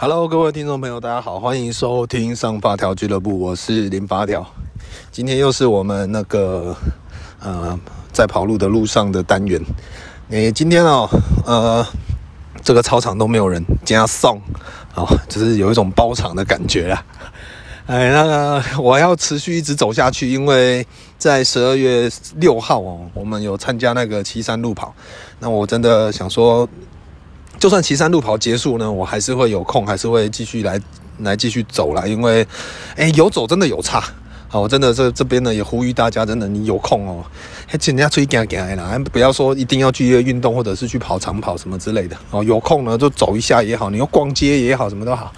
Hello，各位听众朋友，大家好，欢迎收听上发条俱乐部，我是林发条。今天又是我们那个呃在跑路的路上的单元。诶，今天哦，呃，这个操场都没有人，加送哦，就是有一种包场的感觉啊。哎，那个我要持续一直走下去，因为在十二月六号哦，我们有参加那个七山路跑。那我真的想说。就算旗山路跑结束呢，我还是会有空，还是会继续来来继续走啦。因为，哎、有走真的有差。好，我真的这这边呢也呼吁大家，真的你有空哦，还请人家出去走走啦，不要说一定要剧烈运动或者是去跑长跑什么之类的哦。有空呢就走一下也好，你要逛街也好，什么都好。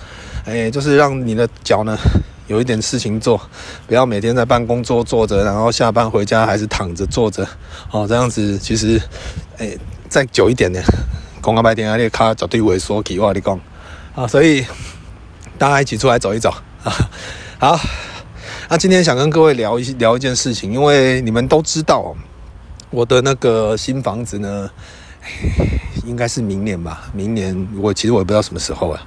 哎、就是让你的脚呢有一点事情做，不要每天在办公桌坐着，然后下班回家还是躺着坐着哦。这样子其实，哎、再久一点呢。公告白天啊，你卡绝对萎缩起，我你讲啊，所以大家一起出来走一走啊。好，那今天想跟各位聊一聊一件事情，因为你们都知道，我的那个新房子呢，应该是明年吧。明年我其实我也不知道什么时候啊。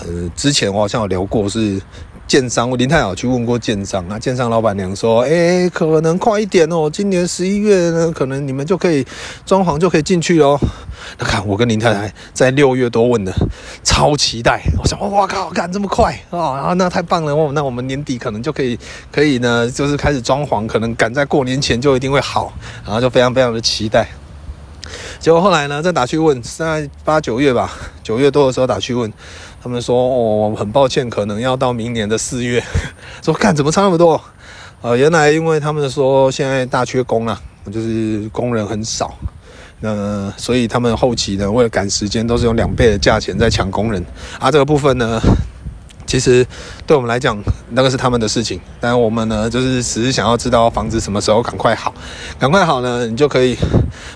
呃，之前我好像有聊过是。建商，我林太好去问过建商啊，建商老板娘说，哎、可能快一点哦，今年十一月呢，可能你们就可以装潢就可以进去哦。那看我跟林太太在六月多问的，超期待。我想，哇靠，干这么快啊？那太棒了哦，那我们年底可能就可以，可以呢，就是开始装潢，可能赶在过年前就一定会好，然后就非常非常的期待。结果后来呢，再打去问，在八九月吧，九月多的时候打去问。他们说：“哦，很抱歉，可能要到明年的四月。”说：“看怎么差那么多？”呃，原来因为他们说现在大缺工啊，就是工人很少，那所以他们后期呢，为了赶时间，都是用两倍的价钱在抢工人。啊，这个部分呢。其实对我们来讲，那个是他们的事情。但我们呢，就是只是想要知道房子什么时候赶快好，赶快好呢，你就可以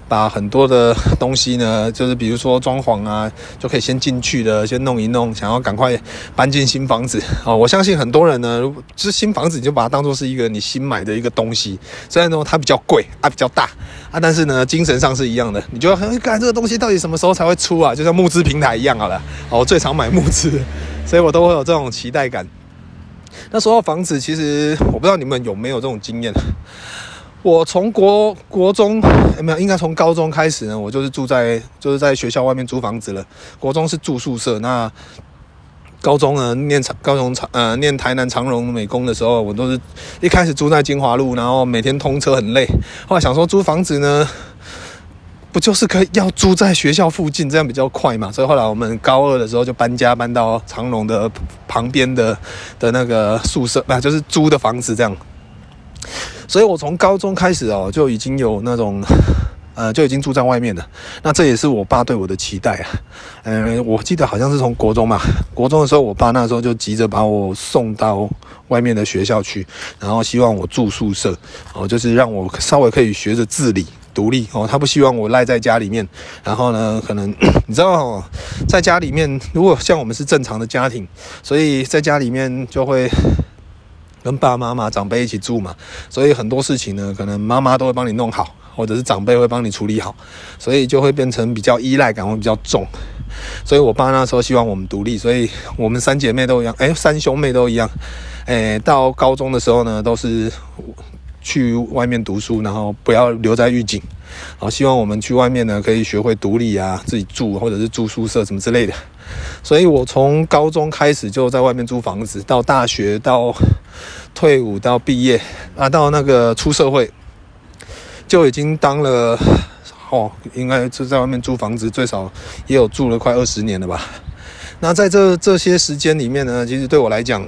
把很多的东西呢，就是比如说装潢啊，就可以先进去的，先弄一弄。想要赶快搬进新房子哦，我相信很多人呢，就是新房子你就把它当做是一个你新买的一个东西。虽然说它比较贵啊，比较大啊，但是呢，精神上是一样的。你就很看这个东西到底什么时候才会出啊？就像募资平台一样好了。哦，我最常买募资。所以我都会有这种期待感。那说到房子，其实我不知道你们有没有这种经验。我从国国中没有，应该从高中开始呢，我就是住在就是在学校外面租房子了。国中是住宿舍，那高中呢念长高中长呃念台南长荣美工的时候，我都是一开始住在金华路，然后每天通车很累。后来想说租房子呢。不就是可以要住在学校附近，这样比较快嘛？所以后来我们高二的时候就搬家，搬到长隆的旁边的的那个宿舍，不就是租的房子这样。所以我从高中开始哦，就已经有那种呃，就已经住在外面了。那这也是我爸对我的期待啊。嗯、我记得好像是从国中嘛，国中的时候，我爸那时候就急着把我送到外面的学校去，然后希望我住宿舍哦，就是让我稍微可以学着自理。独立哦，他不希望我赖在家里面。然后呢，可能 你知道，在家里面，如果像我们是正常的家庭，所以在家里面就会跟爸爸妈妈、长辈一起住嘛。所以很多事情呢，可能妈妈都会帮你弄好，或者是长辈会帮你处理好，所以就会变成比较依赖感会比较重。所以我爸那时候希望我们独立，所以我们三姐妹都一样，哎，三兄妹都一样，哎，到高中的时候呢，都是。去外面读书，然后不要留在狱警。好，希望我们去外面呢，可以学会独立啊，自己住或者是住宿舍什么之类的。所以我从高中开始就在外面租房子，到大学，到退伍，到毕业啊，到那个出社会，就已经当了哦，应该就在外面租房子，最少也有住了快二十年了吧。那在这这些时间里面呢，其实对我来讲。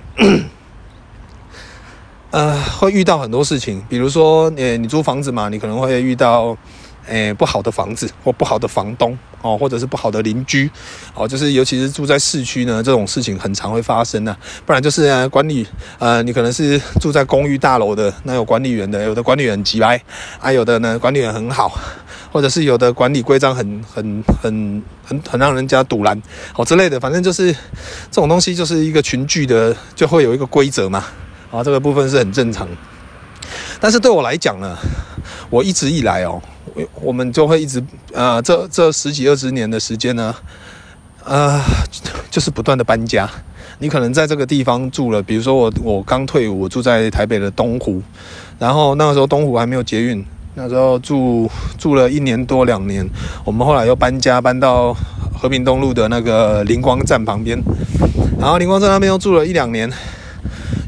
呃，会遇到很多事情，比如说，诶，你租房子嘛，你可能会遇到，诶，不好的房子或不好的房东哦，或者是不好的邻居哦，就是尤其是住在市区呢，这种事情很常会发生呢、啊。不然就是、啊、管理，呃，你可能是住在公寓大楼的，那有管理员的，有的管理员很机掰，啊，有的呢管理员很好，或者是有的管理规章很很很很很让人家堵拦哦之类的，反正就是这种东西就是一个群聚的，就会有一个规则嘛。啊，这个部分是很正常，但是对我来讲呢，我一直以来哦，我们就会一直啊、呃，这这十几二十年的时间呢，呃，就是不断的搬家。你可能在这个地方住了，比如说我我刚退伍，我住在台北的东湖，然后那个时候东湖还没有捷运，那时候住住了一年多两年，我们后来又搬家搬到和平东路的那个灵光站旁边，然后灵光站那边又住了一两年，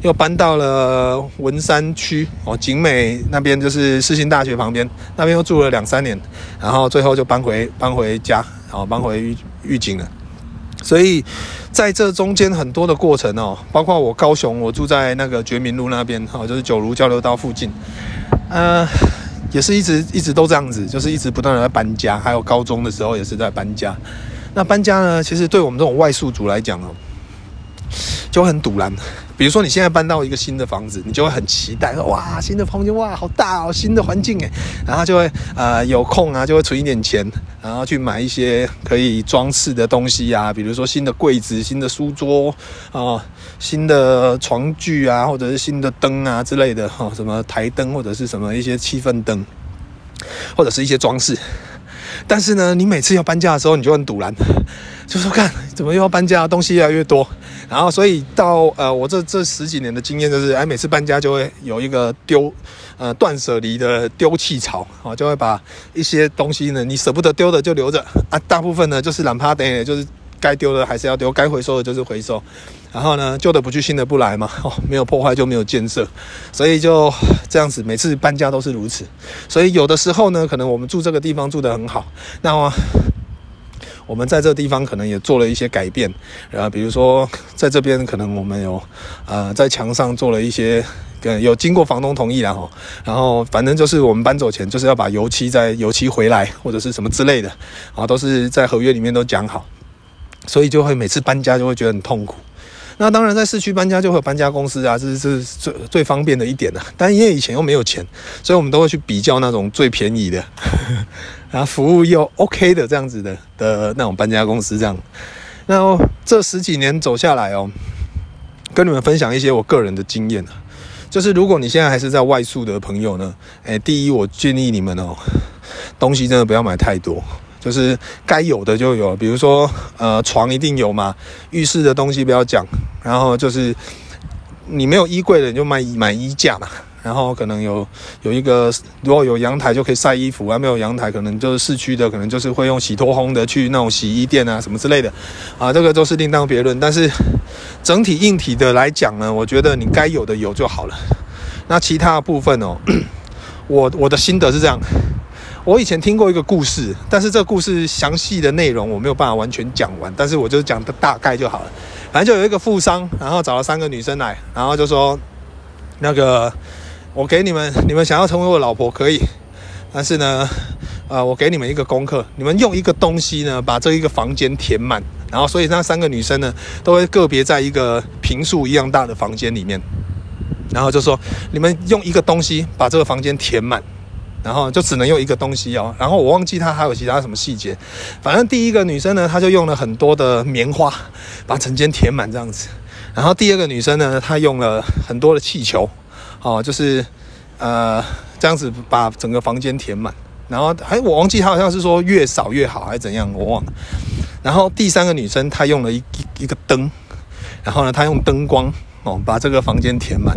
又搬到了文山区哦，景美那边就是世新大学旁边，那边又住了两三年，然后最后就搬回搬回家，然后搬回玉井了。所以在这中间很多的过程哦，包括我高雄，我住在那个觉民路那边，哈，就是九如交流道附近，呃，也是一直一直都这样子，就是一直不断的在搬家，还有高中的时候也是在搬家。那搬家呢，其实对我们这种外宿族来讲哦。就很赌烂，比如说你现在搬到一个新的房子，你就会很期待，哇，新的房间哇，好大哦，新的环境诶，然后就会呃有空啊，就会存一点钱，然后去买一些可以装饰的东西啊，比如说新的柜子、新的书桌啊、呃、新的床具啊，或者是新的灯啊之类的哈、哦，什么台灯或者是什么一些气氛灯，或者是一些装饰。但是呢，你每次要搬家的时候，你就很堵然，就说看怎么又要搬家，东西越来越多。然后，所以到呃，我这这十几年的经验就是，哎，每次搬家就会有一个丢，呃，断舍离的丢弃潮啊，就会把一些东西呢，你舍不得丢的就留着啊，大部分呢就是懒趴的，就是该丢的还是要丢，该回收的就是回收。然后呢，旧的不去，新的不来嘛，哦，没有破坏就没有建设，所以就这样子，每次搬家都是如此。所以有的时候呢，可能我们住这个地方住得很好，那么。我们在这地方可能也做了一些改变，啊，比如说 在这边可能我们有，呃，在墙上做了一些，有经过房东同意然后，然后反正就是我们搬走前就是要把油漆再油漆回来或者是什么之类的，啊，都是在合约里面都讲好，所以就会每次搬家就会觉得很痛苦。那当然，在市区搬家就会搬家公司啊，这是这是最最方便的一点了。但因为以前又没有钱，所以我们都会去比较那种最便宜的，然后服务又 OK 的这样子的的那种搬家公司这样。那这十几年走下来哦，跟你们分享一些我个人的经验啊，就是如果你现在还是在外宿的朋友呢，诶，第一我建议你们哦，东西真的不要买太多。就是该有的就有，比如说，呃，床一定有嘛，浴室的东西不要讲，然后就是你没有衣柜的，你就买买衣架嘛，然后可能有有一个，如果有阳台就可以晒衣服啊，没有阳台可能就是市区的，可能就是会用洗脱烘的去那种洗衣店啊什么之类的，啊，这个都是另当别论。但是整体硬体的来讲呢，我觉得你该有的有就好了。那其他部分哦，我我的心得是这样。我以前听过一个故事，但是这个故事详细的内容我没有办法完全讲完，但是我就讲的大概就好了。反正就有一个富商，然后找了三个女生来，然后就说：“那个，我给你们，你们想要成为我老婆可以，但是呢，呃，我给你们一个功课，你们用一个东西呢把这一个房间填满，然后所以那三个女生呢都会个别在一个平数一样大的房间里面，然后就说你们用一个东西把这个房间填满。”然后就只能用一个东西哦，然后我忘记她还有其他什么细节，反正第一个女生呢，她就用了很多的棉花把整间填满这样子，然后第二个女生呢，她用了很多的气球，哦，就是呃这样子把整个房间填满，然后还我忘记她好像是说越少越好还是怎样，我忘了。然后第三个女生她用了一一个灯，然后呢她用灯光哦把这个房间填满，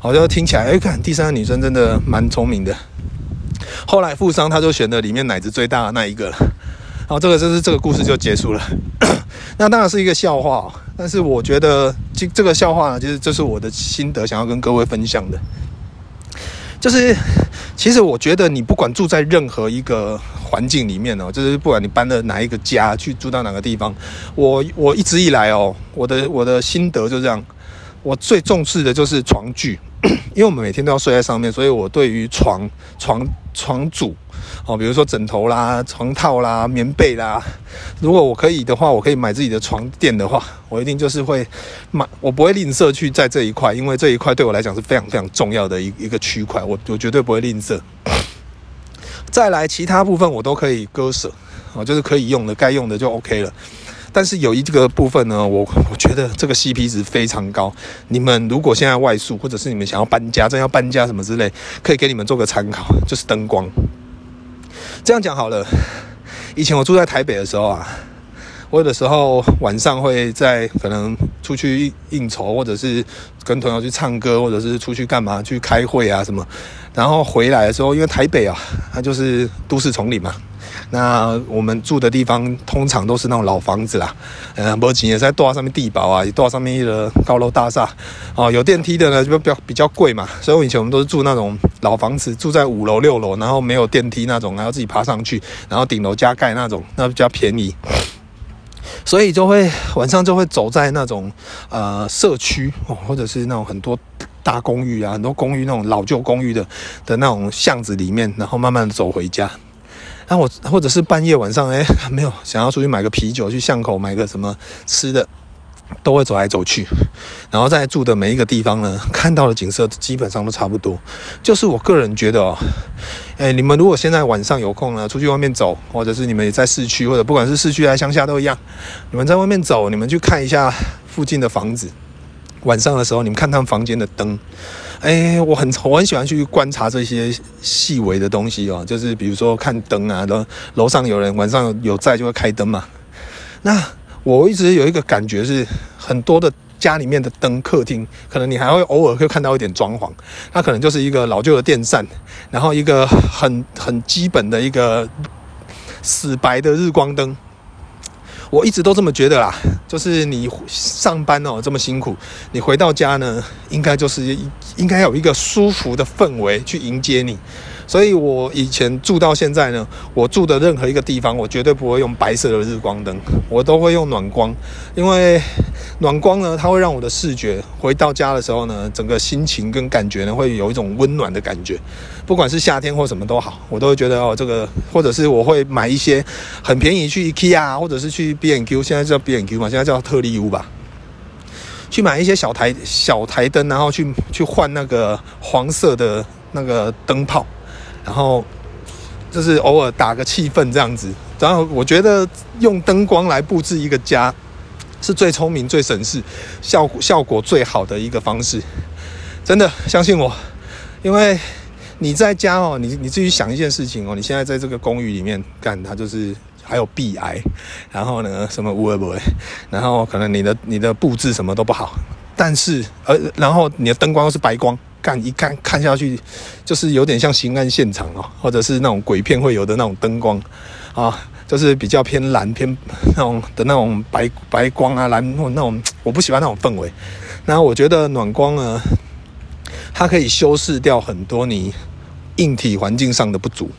好像听起来哎看第三个女生真的蛮聪明的。后来富商他就选了里面奶子最大的那一个了，然后这个就是这个故事就结束了。那当然是一个笑话，但是我觉得这这个笑话呢，其实这是我的心得，想要跟各位分享的。就是其实我觉得你不管住在任何一个环境里面哦，就是不管你搬了哪一个家去住到哪个地方，我我一直以来哦，我的我的心得就这样，我最重视的就是床具。因为我们每天都要睡在上面，所以我对于床、床、床组，哦，比如说枕头啦、床套啦、棉被啦，如果我可以的话，我可以买自己的床垫的话，我一定就是会买，我不会吝啬去在这一块，因为这一块对我来讲是非常非常重要的一一个区块，我我绝对不会吝啬。再来，其他部分我都可以割舍，哦，就是可以用的，该用的就 OK 了。但是有一个部分呢，我我觉得这个 CP 值非常高。你们如果现在外宿，或者是你们想要搬家，正要搬家什么之类，可以给你们做个参考，就是灯光。这样讲好了，以前我住在台北的时候啊，我有的时候晚上会在可能出去应酬，或者是跟朋友去唱歌，或者是出去干嘛去开会啊什么，然后回来的时候，因为台北啊，它就是都市丛林嘛。那我们住的地方通常都是那种老房子啦，嗯，不仅也在大上面地堡啊，也大上面一个高楼大厦，哦，有电梯的呢就比较比较贵嘛，所以我以前我们都是住那种老房子，住在五楼六楼，然后没有电梯那种，还要自己爬上去，然后顶楼加盖那种，那比较便宜，所以就会晚上就会走在那种呃社区哦，或者是那种很多大公寓啊，很多公寓那种老旧公寓的的那种巷子里面，然后慢慢走回家。那我或者是半夜晚上，哎，没有想要出去买个啤酒，去巷口买个什么吃的，都会走来走去。然后在住的每一个地方呢，看到的景色基本上都差不多。就是我个人觉得哦，哎，你们如果现在晚上有空呢，出去外面走，或者是你们也在市区，或者不管是市区还是乡下都一样，你们在外面走，你们去看一下附近的房子。晚上的时候，你们看他们房间的灯，哎，我很我很喜欢去观察这些细微的东西哦，就是比如说看灯啊，楼楼上有人晚上有在就会开灯嘛。那我一直有一个感觉是，很多的家里面的灯，客厅可能你还会偶尔会看到一点装潢，它可能就是一个老旧的电扇，然后一个很 很基本的一个死白的日光灯。我一直都这么觉得啦，就是你上班哦这么辛苦，你回到家呢，应该就是应该有一个舒服的氛围去迎接你。所以我以前住到现在呢，我住的任何一个地方，我绝对不会用白色的日光灯，我都会用暖光，因为暖光呢，它会让我的视觉回到家的时候呢，整个心情跟感觉呢，会有一种温暖的感觉。不管是夏天或什么都好，我都会觉得哦，这个或者是我会买一些很便宜去 IKEA 或者是去 B&Q，现在叫 B&Q 嘛，现在叫特力屋吧，去买一些小台小台灯，然后去去换那个黄色的那个灯泡。然后就是偶尔打个气氛这样子，然后我觉得用灯光来布置一个家是最聪明、最省事、效果效果最好的一个方式。真的相信我，因为你在家哦，你你自己想一件事情哦，你现在在这个公寓里面干，它就是还有壁癌，然后呢什么污秽不会，然后可能你的你的布置什么都不好，但是呃，然后你的灯光又是白光。干一看看下去，就是有点像新案现场哦，或者是那种鬼片会有的那种灯光啊，就是比较偏蓝偏 那种的那种白白光啊，蓝那种我不喜欢那种氛围。那我觉得暖光呢，它可以修饰掉很多你硬体环境上的不足。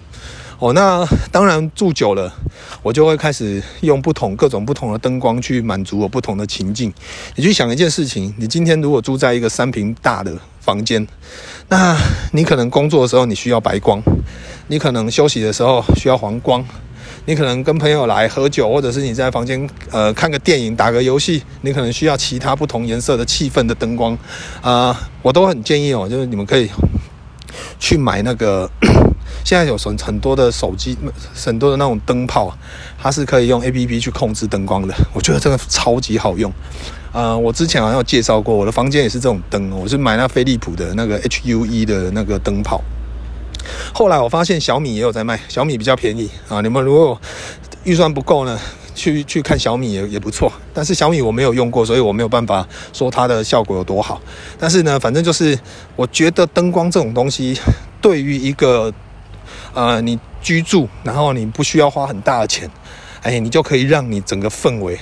哦，那当然住久了，我就会开始用不同各种不同的灯光去满足我不同的情境。你去想一件事情，你今天如果住在一个三平大的房间，那你可能工作的时候你需要白光，你可能休息的时候需要黄光，你可能跟朋友来喝酒，或者是你在房间呃看个电影、打个游戏，你可能需要其他不同颜色的气氛的灯光啊、我都很建议哦，就是你们可以去买那个。现在有很很多的手机，很多的那种灯泡，它是可以用 APP 去控制灯光的。我觉得这个超级好用。呃，我之前好像有介绍过，我的房间也是这种灯，我是买那飞利浦的那个 HUE 的那个灯泡。后来我发现小米也有在卖，小米比较便宜啊。你们如果预算不够呢，去去看小米也也不错。但是小米我没有用过，所以我没有办法说它的效果有多好。但是呢，反正就是我觉得灯光这种东西，对于一个呃，你居住，然后你不需要花很大的钱，哎，你就可以让你整个氛围，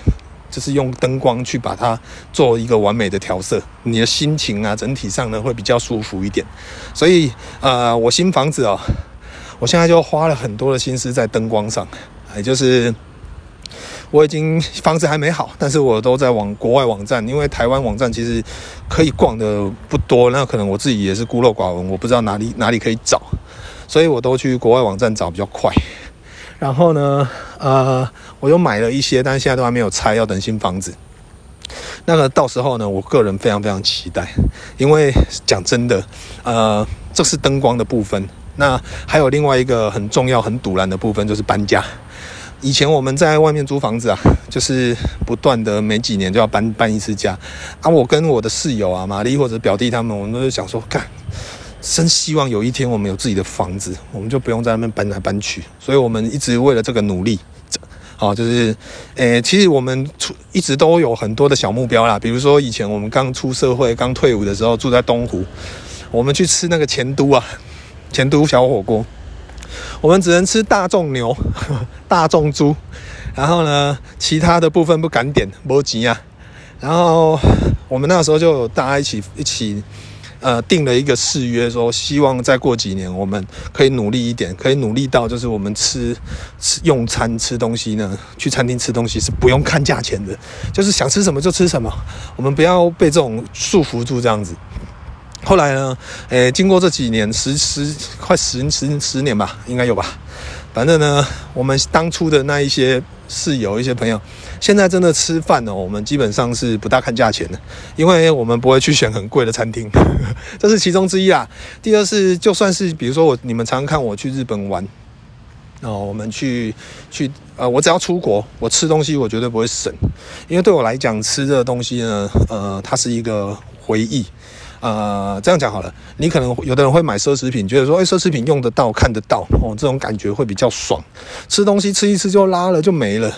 就是用灯光去把它做一个完美的调色，你的心情啊，整体上呢会比较舒服一点。所以，呃，我新房子哦，我现在就花了很多的心思在灯光上，也就是我已经房子还没好，但是我都在往国外网站，因为台湾网站其实可以逛的不多，那可能我自己也是孤陋寡闻，我不知道哪里哪里可以找。所以我都去国外网站找比较快，然后呢，呃，我又买了一些，但是现在都还没有拆，要等新房子。那个到时候呢，我个人非常非常期待，因为讲真的，呃，这是灯光的部分。那还有另外一个很重要、很赌烂的部分，就是搬家。以前我们在外面租房子啊，就是不断的每几年就要搬搬一次家。啊，我跟我的室友啊，玛丽或者表弟他们，我们都是想说，干。真希望有一天我们有自己的房子，我们就不用在那边搬来搬去。所以我们一直为了这个努力，好，就是，诶，其实我们出一直都有很多的小目标啦，比如说以前我们刚出社会、刚退伍的时候，住在东湖，我们去吃那个钱都啊，钱都小火锅，我们只能吃大众牛、大众猪，然后呢，其他的部分不敢点，没钱啊，然后我们那时候就大家一起一起。呃，定了一个誓约，说希望再过几年，我们可以努力一点，可以努力到就是我们吃吃用餐吃东西呢，去餐厅吃东西是不用看价钱的，就是想吃什么就吃什么，我们不要被这种束缚住这样子。后来呢，诶，经过这几年十十快十十十年吧，应该有吧。反正呢，我们当初的那一些室友、一些朋友，现在真的吃饭哦，我们基本上是不大看价钱的，因为我们不会去选很贵的餐厅，这是其中之一啊。第二是，就算是比如说我你们常看我去日本玩哦，我们去去呃，我只要出国，我吃东西我绝对不会省，因为对我来讲，吃这个东西呢，呃，它是一个回忆。呃，这样讲好了，你可能有的人会买奢侈品，觉得说，哎，奢侈品用得到、看得到，哦，这种感觉会比较爽。吃东西吃一吃就拉了就没了。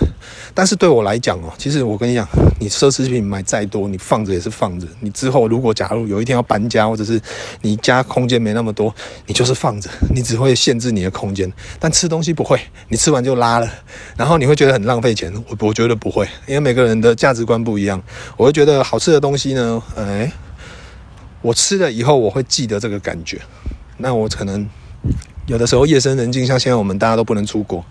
但是对我来讲哦，其实我跟你讲，你奢侈品买再多，你放着也是放着。你之后如果假如有一天要搬家，或者是你家空间没那么多，你就是放着，你只会限制你的空间。但吃东西不会，你吃完就拉了，然后你会觉得很浪费钱。我我觉得不会，因为每个人的价值观不一样。我会觉得好吃的东西呢，哎。我吃了以后，我会记得这个感觉。那我可能有的时候夜深人静，像现在我们大家都不能出国，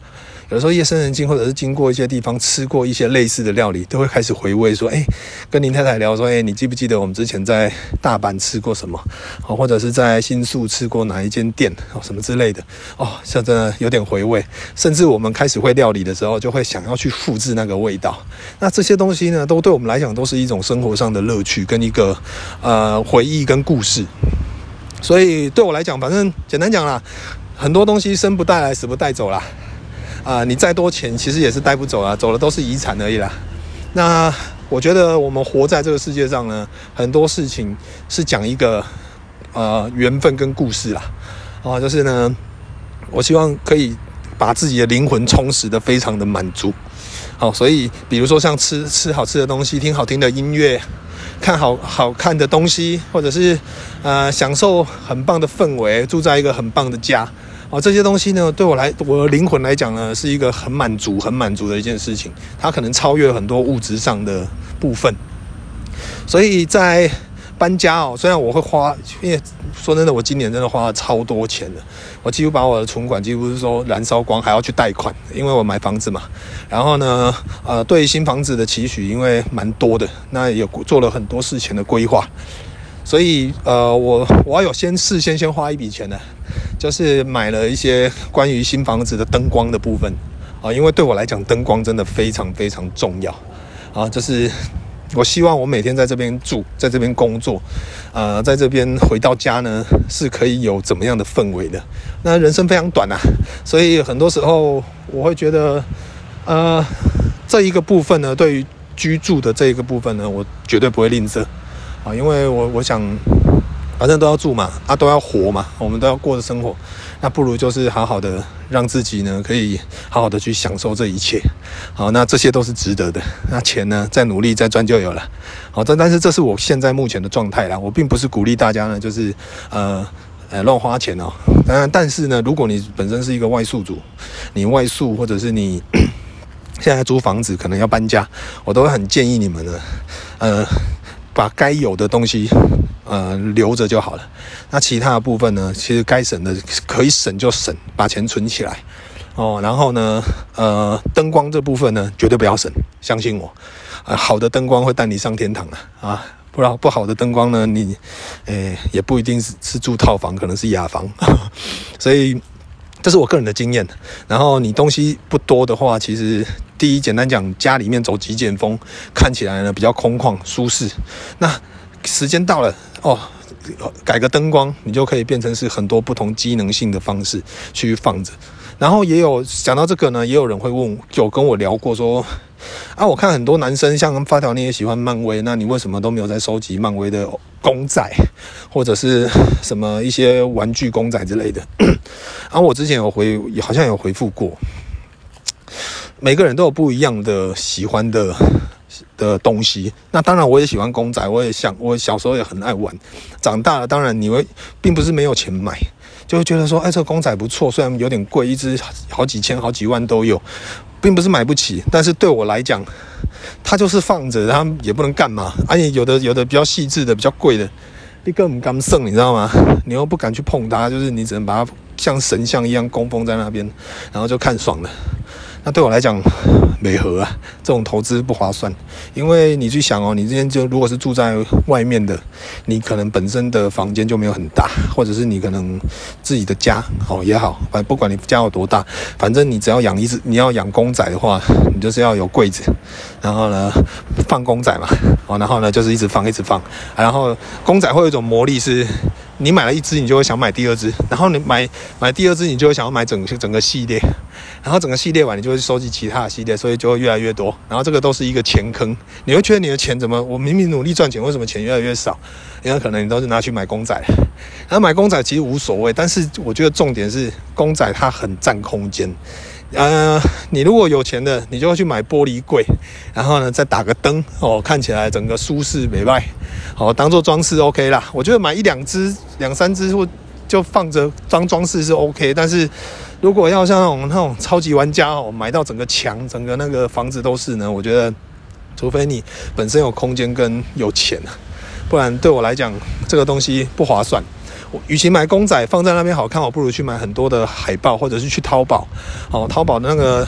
有的时候夜深人静，或者是经过一些地方吃过一些类似的料理，都会开始回味，说：“哎，跟林太太聊说，哎，你记不记得我们之前在大阪吃过什么？哦，或者是在新宿吃过哪一间店？哦，什么之类的？哦，像真的有点回味。甚至我们开始会料理的时候，就会想要去复制那个味道。那这些东西呢，都对我们来讲都是一种生活上的乐趣，跟一个呃回忆跟故事。所以对我来讲，反正简单讲啦，很多东西生不带来，死不带走啦。啊，你再多钱，其实也是带不走啊，走的都是遗产而已啦。那我觉得我们活在这个世界上呢，很多事情是讲一个呃缘分跟故事啦。啊，就是呢，我希望可以把自己的灵魂充实得非常的满足。好，所以比如说像吃吃好吃的东西，听好听的音乐，看好好看的东西，或者是呃享受很棒的氛围，住在一个很棒的家。哦，这些东西呢，对我来，我的灵魂来讲呢，是一个很满足、很满足的一件事情。它可能超越很多物质上的部分。所以在搬家哦，虽然我会花，因为说真的，我今年真的花了超多钱了。我几乎把我的存款几乎是说燃烧光，还要去贷款，因为我买房子嘛。然后呢，呃，对新房子的期许，因为蛮多的，那也做了很多事前的规划。所以，呃，我我要有先事先先花一笔钱呢。就是买了一些关于新房子的灯光的部分啊，因为对我来讲，灯光真的非常非常重要啊。就是我希望我每天在这边住，在这边工作，呃，在这边回到家呢，是可以有怎么样的氛围的。那人生非常短啊，所以很多时候我会觉得，呃，这一个部分呢，对于居住的这一个部分呢，我绝对不会吝啬啊，因为我我想。反正都要住嘛，啊，都要活嘛，我们都要过的生活，那不如就是好好的让自己呢，可以好好的去享受这一切。好，那这些都是值得的。那钱呢，再努力再赚就有了。好，但但是这是我现在目前的状态啦。我并不是鼓励大家呢，就是呃呃乱花钱哦。当然，但是呢，如果你本身是一个外宿主，你外宿或者是你 现在租房子可能要搬家，我都会很建议你们呢，呃，把该有的东西。呃，留着就好了。那其他的部分呢？其实该省的可以省就省，把钱存起来哦。然后呢，呃，灯光这部分呢，绝对不要省，相信我。呃，好的灯光会带你上天堂的啊，不然不好的灯光呢，你，诶，也不一定是是住套房，可能是雅房。所以这是我个人的经验。然后你东西不多的话，其实第一，简单讲，家里面走极简风，看起来呢比较空旷舒适。那时间到了哦，改个灯光，你就可以变成是很多不同机能性的方式去放着。然后也有讲到这个呢，也有人会问，有跟我聊过说，啊，我看很多男生像发条你也喜欢漫威，那你为什么都没有在收集漫威的公仔，或者是什么一些玩具公仔之类的？然后、啊、我之前有回，好像有回复过。每个人都有不一样的喜欢的的东西。那当然，我也喜欢公仔，我也想，我小时候也很爱玩。长大了，当然你会并不是没有钱买，就会觉得说，哎，这个公仔不错，虽然有点贵，一只好几千、好几万都有，并不是买不起。但是对我来讲，它就是放着，它也不能干嘛。而且有的有的比较细致的、比较贵的，你根本敢送，你知道吗？你又不敢去碰它，就是你只能把它像神像一样供奉在那边，然后就看爽了。那对我来讲，没合啊，这种投资不划算。因为你去想哦，你今天就如果是住在外面的，你可能本身的房间就没有很大，或者是你可能自己的家哦也好，反正不管你家有多大，反正你只要养一只，你要养公仔的话，你就是要有柜子，然后呢放公仔嘛，哦，然后呢就是一直放一直放，然后公仔会有一种魔力是。你买了一只，你就会想买第二只，然后你买买第二只，你就会想要买整整个系列，然后整个系列完，你就会收集其他的系列，所以就会越来越多。然后这个都是一个钱坑，你会觉得你的钱怎么，我明明努力赚钱，为什么钱越来越少？因为可能你都是拿去买公仔，然后买公仔其实无所谓，但是我觉得重点是公仔它很占空间。呃，你如果有钱的，你就会去买玻璃柜，然后呢再打个灯哦，看起来整个舒适美外，好当做装饰 OK 啦。我觉得买一两只、两三只或就放着当装饰是 OK，但是如果要像那种那种超级玩家哦，买到整个墙、整个那个房子都是呢，我觉得除非你本身有空间跟有钱啊，不然对我来讲这个东西不划算。与其买公仔放在那边好看，我不如去买很多的海报，或者是去淘宝。哦，淘宝的那个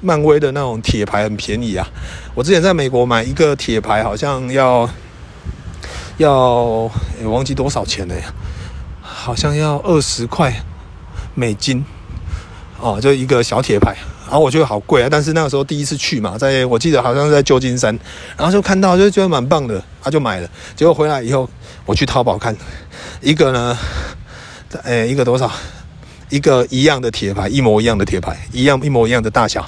漫威的那种铁牌很便宜啊。我之前在美国买一个铁牌，好像要要，忘记多少钱了呀？好像要二十块美金。哦，就一个小铁牌，然后我觉得好贵啊。但是那个时候第一次去嘛，在我记得好像是在旧金山，然后就看到就觉得蛮棒的，他就买了。结果回来以后，我去淘宝看。一个呢，诶，一个多少？一个一样的铁牌，一模一样的铁牌，一样一模一样的大小。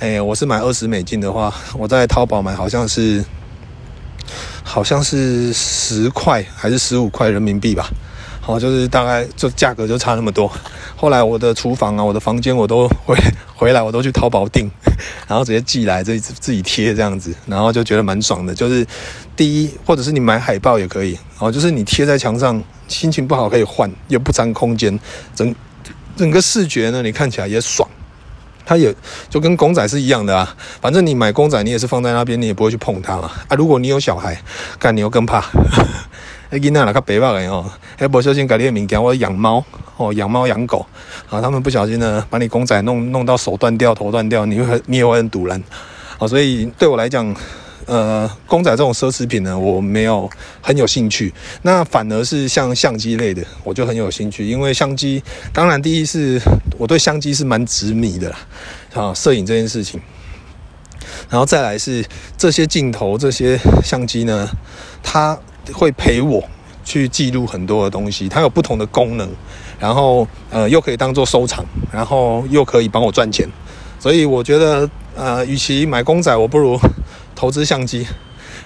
诶，我是买二十美金的话，我在淘宝买好像是，好像是十块还是十五块人民币吧。好，就是大概就价格就差那么多。后来我的厨房啊，我的房间我都回回来，我都去淘宝订，然后直接寄来，自己自己贴这样子，然后就觉得蛮爽的。就是第一，或者是你买海报也可以，哦，就是你贴在墙上，心情不好可以换，又不占空间，整整个视觉呢，你看起来也爽。它也就跟公仔是一样的啊，反正你买公仔，你也是放在那边，你也不会去碰它嘛。啊，如果你有小孩，干你又更怕。哎，囡仔啦，较白目的哦，还不小心搞你的物件。我养猫哦，养猫养狗，啊，他们不小心呢，把你公仔弄弄到手断掉、头断掉，你会你也会很赌烂。啊，所以对我来讲，呃，公仔这种奢侈品呢，我没有很有兴趣。那反而是像相机类的，我就很有兴趣，因为相机，当然第一是我对相机是蛮执迷的啦，啊，摄影这件事情。然后再来是这些镜头、这些相机呢，它。会陪我去记录很多的东西，它有不同的功能，然后呃又可以当做收藏，然后又可以帮我赚钱，所以我觉得呃，与其买公仔，我不如投资相机，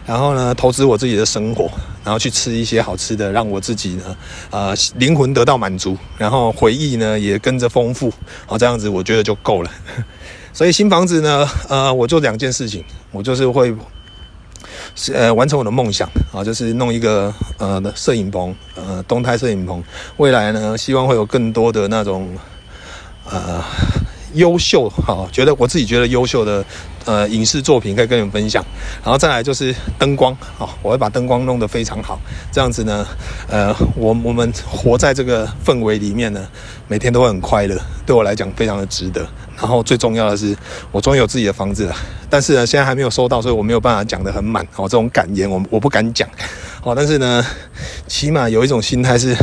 然后呢投资我自己的生活，然后去吃一些好吃的，让我自己呢呃灵魂得到满足，然后回忆呢也跟着丰富，好，这样子我觉得就够了。所以新房子呢，呃，我做两件事情，我就是会。呃，完成我的梦想啊，就是弄一个呃摄影棚，呃，动态摄影棚。未来呢，希望会有更多的那种呃优秀哈，觉得我自己觉得优秀的呃影视作品可以跟你们分享。然后再来就是灯光啊，我会把灯光弄得非常好，这样子呢，呃，我我们活在这个氛围里面呢，每天都会很快乐，对我来讲非常的值得。然后最重要的是，我终于有自己的房子了。但是呢，现在还没有收到，所以我没有办法讲得很满。哦，这种感言我我不敢讲。哦，但是呢，起码有一种心态是，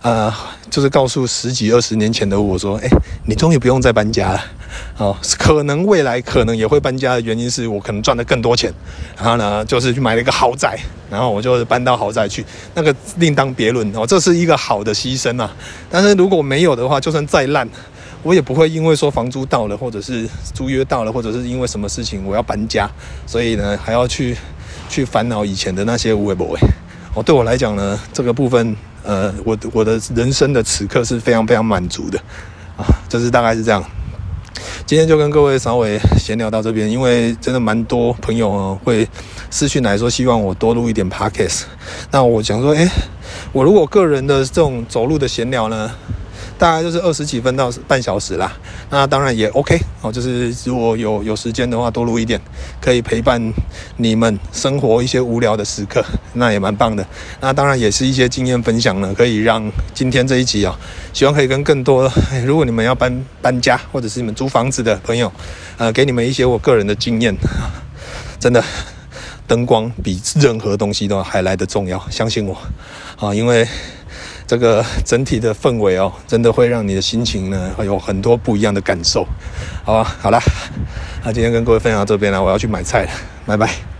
呃，就是告诉十几二十年前的我说，哎，你终于不用再搬家了。哦，可能未来可能也会搬家的原因是我可能赚了更多钱。然后呢，就是去买了一个豪宅，然后我就搬到豪宅去，那个另当别论。哦，这是一个好的牺牲啊。但是如果没有的话，就算再烂。我也不会因为说房租到了，或者是租约到了，或者是因为什么事情我要搬家，所以呢还要去去烦恼以前的那些无为不为。哦，对我来讲呢，这个部分呃，我我的人生的此刻是非常非常满足的啊，就是大概是这样。今天就跟各位稍微闲聊到这边，因为真的蛮多朋友啊会私讯来说，希望我多录一点 podcast。那我想说，诶，我如果个人的这种走路的闲聊呢，大概就是二十几分到半小时啦，那当然也 OK 哦，就是如果有有时间的话，多录一点，可以陪伴你们生活一些无聊的时刻，那也蛮棒的。那当然也是一些经验分享呢，可以让今天这一集啊、希望可以跟更多，如果你们要搬搬家或者是你们租房子的朋友，呃，给你们一些我个人的经验。真的，灯光比任何东西都还来得重要，相信我啊，因为。这个整体的氛围哦，真的会让你的心情呢，会有很多不一样的感受，好吧？好了，那今天跟各位分享到这边了，我要去买菜了，拜拜。